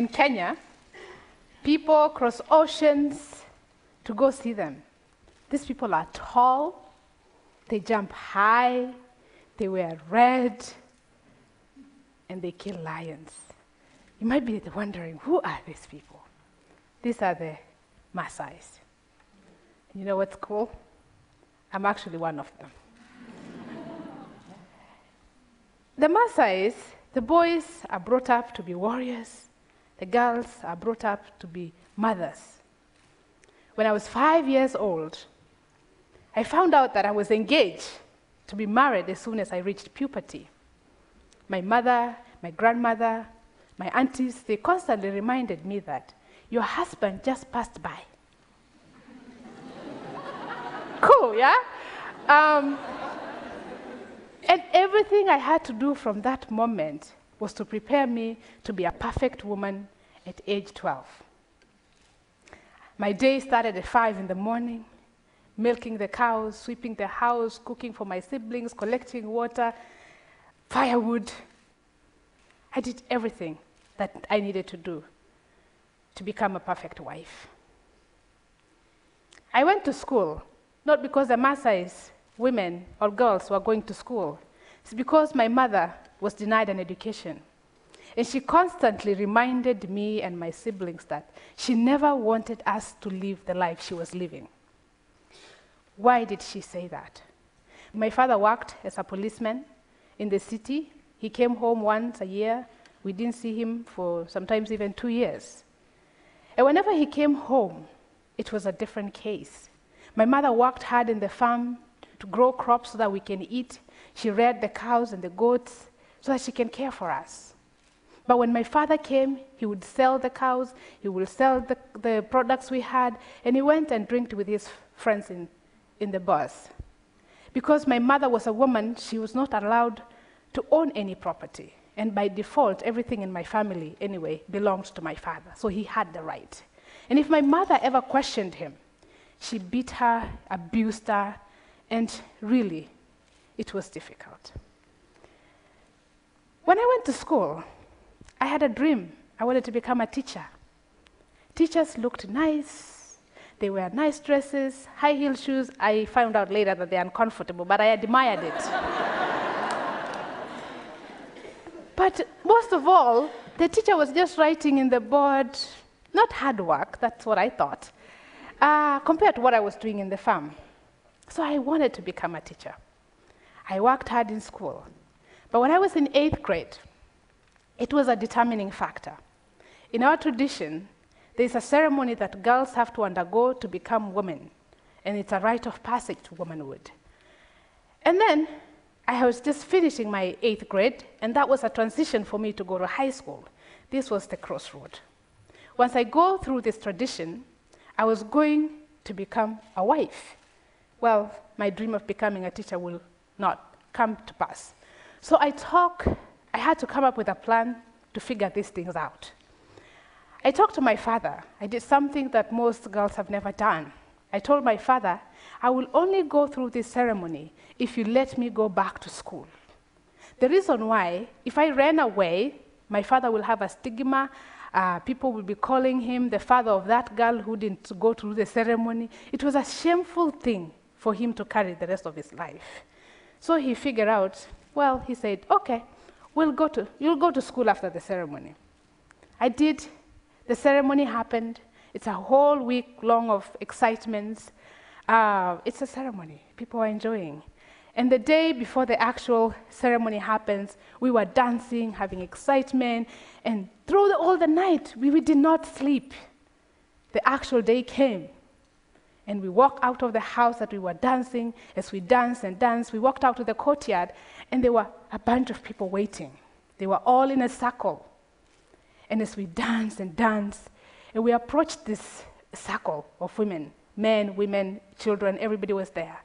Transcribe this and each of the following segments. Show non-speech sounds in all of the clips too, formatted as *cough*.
in Kenya, people cross oceans to go see them. These people are tall, they jump high, they wear red, and they kill lions. You might be wondering, who are these people? These are the Maasais. You know what's cool? I'm actually one of them. *laughs* the Maasais, the boys are brought up to be warriors, the girls are brought up to be mothers. When I was five years old, I found out that I was engaged to be married as soon as I reached puberty. My mother, my grandmother, my aunties, they constantly reminded me that your husband just passed by. *laughs* cool, yeah? Um, and everything I had to do from that moment was to prepare me to be a perfect woman at age 12. My day started at 5 in the morning, milking the cows, sweeping the house, cooking for my siblings, collecting water, firewood. I did everything that I needed to do to become a perfect wife. I went to school, not because the Maasai's women or girls were going to school. It's because my mother was denied an education. And she constantly reminded me and my siblings that she never wanted us to live the life she was living. Why did she say that? My father worked as a policeman in the city. He came home once a year. We didn't see him for sometimes even two years. And whenever he came home, it was a different case. My mother worked hard in the farm to grow crops so that we can eat. She reared the cows and the goats so that she can care for us. But when my father came, he would sell the cows, he would sell the, the products we had, and he went and drank with his friends in, in the bars. Because my mother was a woman, she was not allowed to own any property. And by default, everything in my family, anyway, belonged to my father. So he had the right. And if my mother ever questioned him, she beat her, abused her, and really, it was difficult. When I went to school, I had a dream. I wanted to become a teacher. Teachers looked nice. They wear nice dresses, high heel shoes. I found out later that they're uncomfortable, but I admired it. *laughs* but most of all, the teacher was just writing in the board, not hard work, that's what I thought, uh, compared to what I was doing in the farm. So I wanted to become a teacher. I worked hard in school. But when I was in eighth grade, it was a determining factor. In our tradition, there's a ceremony that girls have to undergo to become women, and it's a rite of passage to womanhood. And then I was just finishing my eighth grade, and that was a transition for me to go to high school. This was the crossroad. Once I go through this tradition, I was going to become a wife. Well, my dream of becoming a teacher will not come to pass. So I talk, I had to come up with a plan to figure these things out. I talked to my father. I did something that most girls have never done. I told my father, I will only go through this ceremony if you let me go back to school. The reason why, if I ran away, my father will have a stigma. Uh, people will be calling him the father of that girl who didn't go through the ceremony. It was a shameful thing for him to carry the rest of his life. So he figured out, well, he said, okay, we'll go to, you'll go to school after the ceremony. I did. The ceremony happened. It's a whole week long of excitements. Uh, it's a ceremony. People are enjoying. And the day before the actual ceremony happens, we were dancing, having excitement, and through the, all the night, we, we did not sleep. The actual day came, and we walked out of the house that we were dancing. As we danced and danced, we walked out to the courtyard, and there were a bunch of people waiting. They were all in a circle. And as we danced and danced, and we approached this circle of women men, women, children, everybody was there.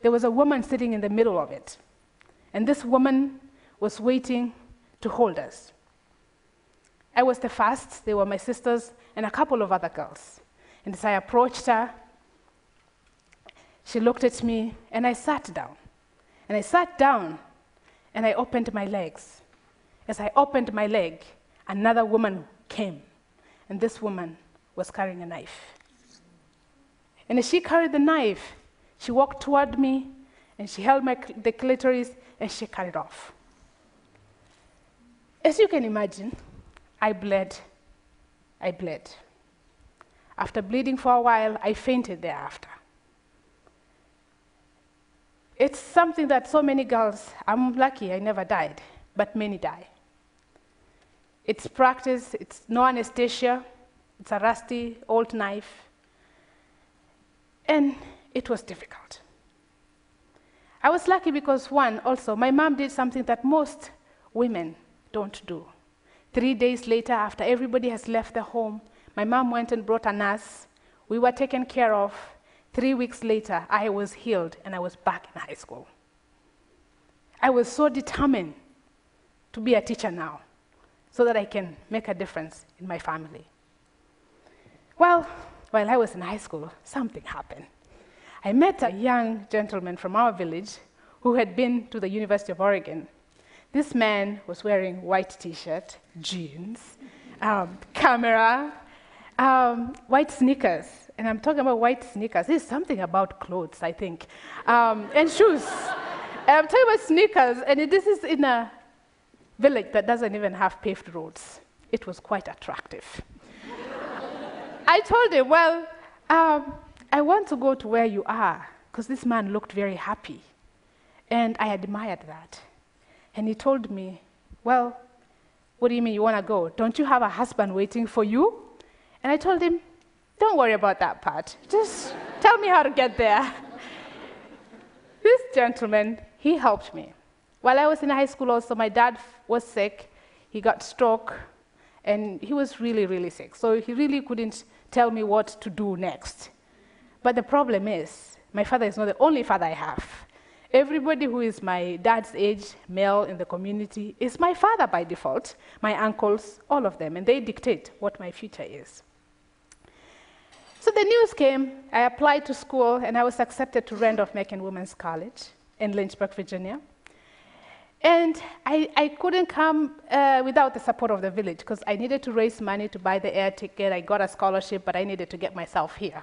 There was a woman sitting in the middle of it. And this woman was waiting to hold us. I was the first, they were my sisters, and a couple of other girls. And as I approached her, she looked at me, and I sat down. And I sat down, and I opened my legs. As I opened my leg, another woman came and this woman was carrying a knife. And as she carried the knife, she walked toward me and she held my, the clitoris and she cut it off. As you can imagine, I bled. I bled. After bleeding for a while, I fainted thereafter. It's something that so many girls, I'm lucky I never died, but many die. It's practice, it's no anesthesia, it's a rusty old knife. And it was difficult. I was lucky because, one, also, my mom did something that most women don't do. Three days later, after everybody has left the home, my mom went and brought a nurse. We were taken care of. Three weeks later, I was healed and I was back in high school. I was so determined to be a teacher now so that I can make a difference in my family. Well, while I was in high school, something happened. I met a young gentleman from our village who had been to the University of Oregon. This man was wearing white t-shirt, jeans, um, camera, um, white sneakers. And I'm talking about white sneakers. There's something about clothes, I think, um, and shoes. And I'm talking about sneakers, and this is in a village that doesn't even have paved roads. It was quite attractive. *laughs* I told him, Well, um, I want to go to where you are, because this man looked very happy. And I admired that. And he told me, Well, what do you mean you want to go? Don't you have a husband waiting for you? And I told him, Don't worry about that part. Just tell me how to get there. this gentleman, he helped me. While I was in high school, also, my dad was sick. He got stroke, and he was really, really sick. So he really couldn't tell me what to do next. But the problem is, my father is not the only father I have. Everybody who is my dad's age, male in the community, is my father by default. My uncles, all of them, and they dictate what my future is. So the news came, I applied to school, and I was accepted to Randolph-Macon Women's College in Lynchburg, Virginia. And I, I couldn't come uh, without the support of the village because I needed to raise money to buy the air ticket. I got a scholarship, but I needed to get myself here.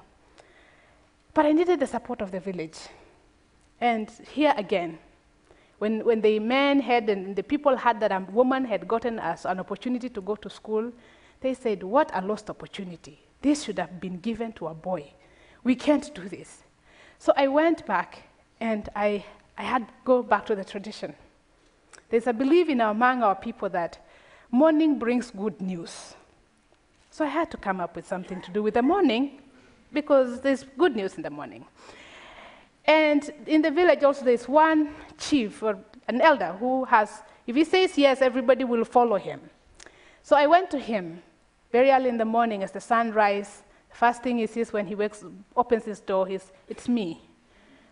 But I needed the support of the village. And here again, when, when the men had and the people had that a woman had gotten us an opportunity to go to school, they said, What a lost opportunity. This should have been given to a boy. We can't do this. So I went back and I, I had to go back to the tradition. There's a belief in our, among our people that morning brings good news. So I had to come up with something to do with the morning because there's good news in the morning. And in the village also there's one chief or an elder who has, if he says yes, everybody will follow him. So I went to him very early in the morning as the sun rises. The first thing he sees when he wakes, opens his door is, it's me.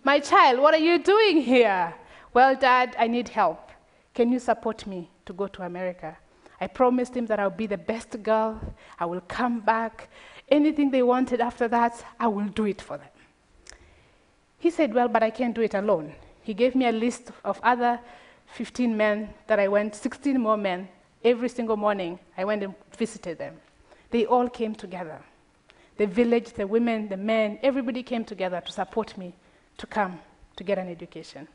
My child, what are you doing here? Well, Dad, I need help. Can you support me to go to America? I promised him that I'll be the best girl. I will come back. Anything they wanted after that, I will do it for them. He said, Well, but I can't do it alone. He gave me a list of other 15 men that I went, 16 more men. Every single morning, I went and visited them. They all came together. The village, the women, the men, everybody came together to support me to come to get an education.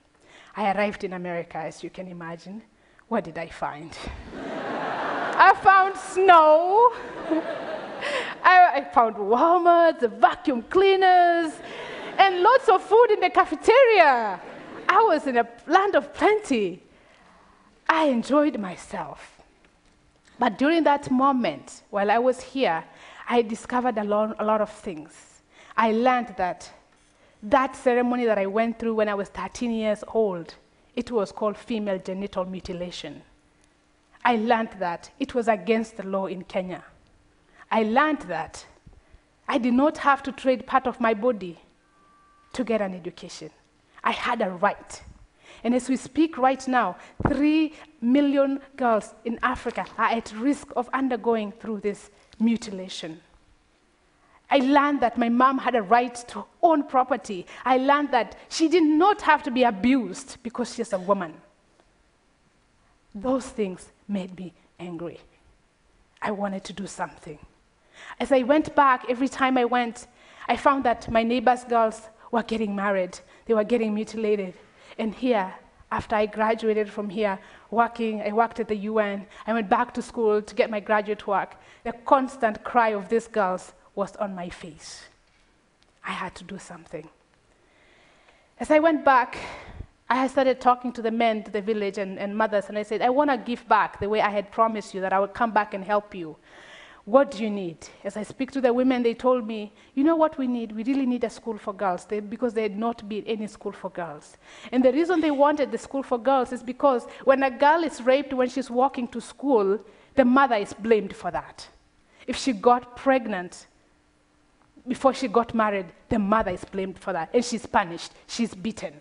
I arrived in America, as you can imagine. What did I find? *laughs* I found snow. *laughs* I, I, found Walmart, vacuum cleaners, and lots of food in the cafeteria. I was in a land of plenty. I enjoyed myself. But during that moment, while I was here, I discovered a lot, a lot of things. I learned that that ceremony that I went through when I was 13 years old, it was called female genital mutilation. I learned that it was against the law in Kenya. I learned that I did not have to trade part of my body to get an education. I had a right. And as we speak right now, three million girls in Africa are at risk of undergoing through this mutilation. I learned that my mom had a right to own property. I learned that she did not have to be abused because she's a woman. Those things made me angry. I wanted to do something. As I went back, every time I went, I found that my neighbors' girls were getting married, they were getting mutilated. And here, after I graduated from here, working, I worked at the UN, I went back to school to get my graduate work. The constant cry of these girls was on my face. I had to do something. As I went back, I started talking to the men to the village and, and mothers, and I said, I want to give back the way I had promised you that I would come back and help you. What do you need? As I speak to the women, they told me, you know what we need? We really need a school for girls they, because there had not been any school for girls. And the reason they wanted the school for girls is because when a girl is raped when she's walking to school, the mother is blamed for that. If she got pregnant before she got married, the mother is blamed for that. And she's punished, she's beaten.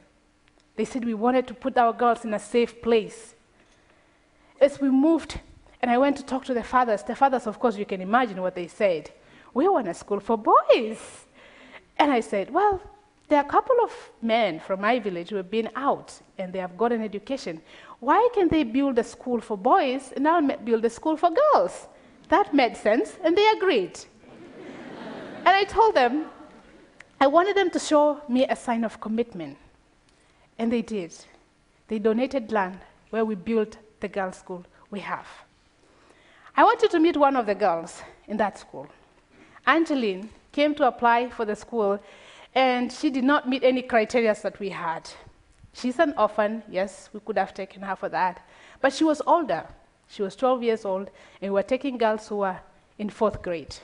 They said we wanted to put our girls in a safe place. As we moved and I went to talk to the fathers. The fathers, of course, you can imagine what they said. We want a school for boys. And I said, Well, there are a couple of men from my village who have been out and they have got an education. Why can't they build a school for boys and I'll build a school for girls? That made sense, and they agreed. *laughs* and I told them I wanted them to show me a sign of commitment. And they did. They donated land where we built the girls' school we have. I wanted to meet one of the girls in that school. Angeline came to apply for the school, and she did not meet any criteria that we had. She's an orphan, yes, we could have taken her for that. But she was older. She was 12 years old, and we were taking girls who were in fourth grade.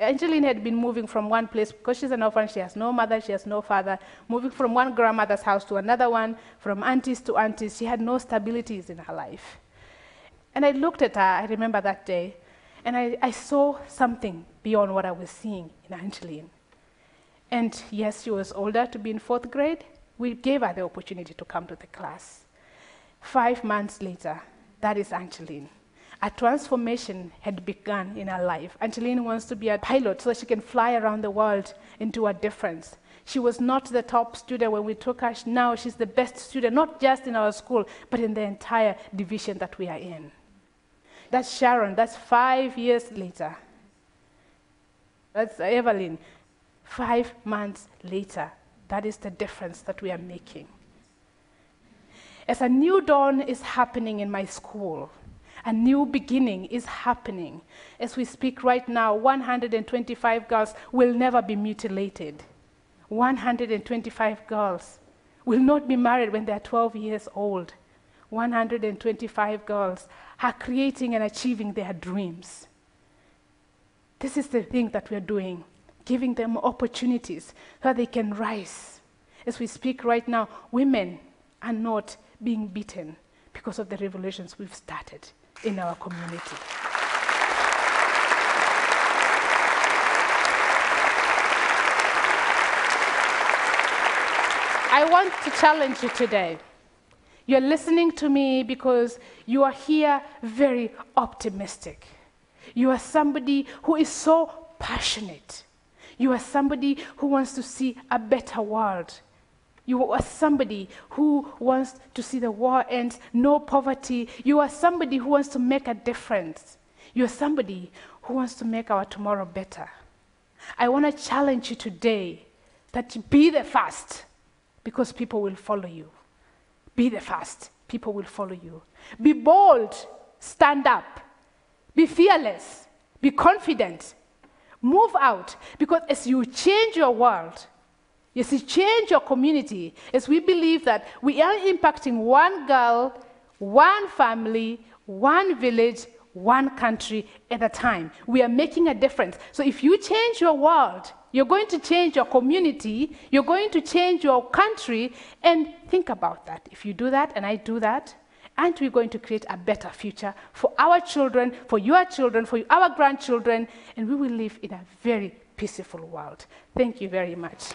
Angeline had been moving from one place because she's an orphan, she has no mother, she has no father, moving from one grandmother's house to another one, from aunties to aunties. She had no stabilities in her life. And I looked at her, I remember that day, and I, I saw something beyond what I was seeing in Angeline. And yes, she was older to be in fourth grade. We gave her the opportunity to come to the class. Five months later, that is Angeline. A transformation had begun in her life. Angeline wants to be a pilot so she can fly around the world and do a difference. She was not the top student when we took her. Now she's the best student, not just in our school, but in the entire division that we are in. That's Sharon. That's five years later. That's Evelyn. Five months later. That is the difference that we are making. As a new dawn is happening in my school, a new beginning is happening. As we speak right now, 125 girls will never be mutilated. 125 girls will not be married when they are 12 years old. 125 girls are creating and achieving their dreams. This is the thing that we're doing, giving them opportunities so that they can rise. As we speak right now, women are not being beaten because of the revolutions we've started in our community. I want to challenge you today. You're listening to me because you are here very optimistic. You are somebody who is so passionate. You are somebody who wants to see a better world. You are somebody who wants to see the war end, no poverty. You are somebody who wants to make a difference. You are somebody who wants to make our tomorrow better. I want to challenge you today that you be the first because people will follow you. Be the first. People will follow you. Be bold. Stand up. Be fearless. Be confident. Move out. Because as you change your world, as you change your community, as we believe that we are impacting one girl, one family, one village, one country at a time. We are making a difference. So if you change your world, you're going to change your community, you're going to change your country, and think about that. If you do that and I do that, aren't we going to create a better future for our children, for your children, for our grandchildren, and we will live in a very peaceful world. Thank you very much.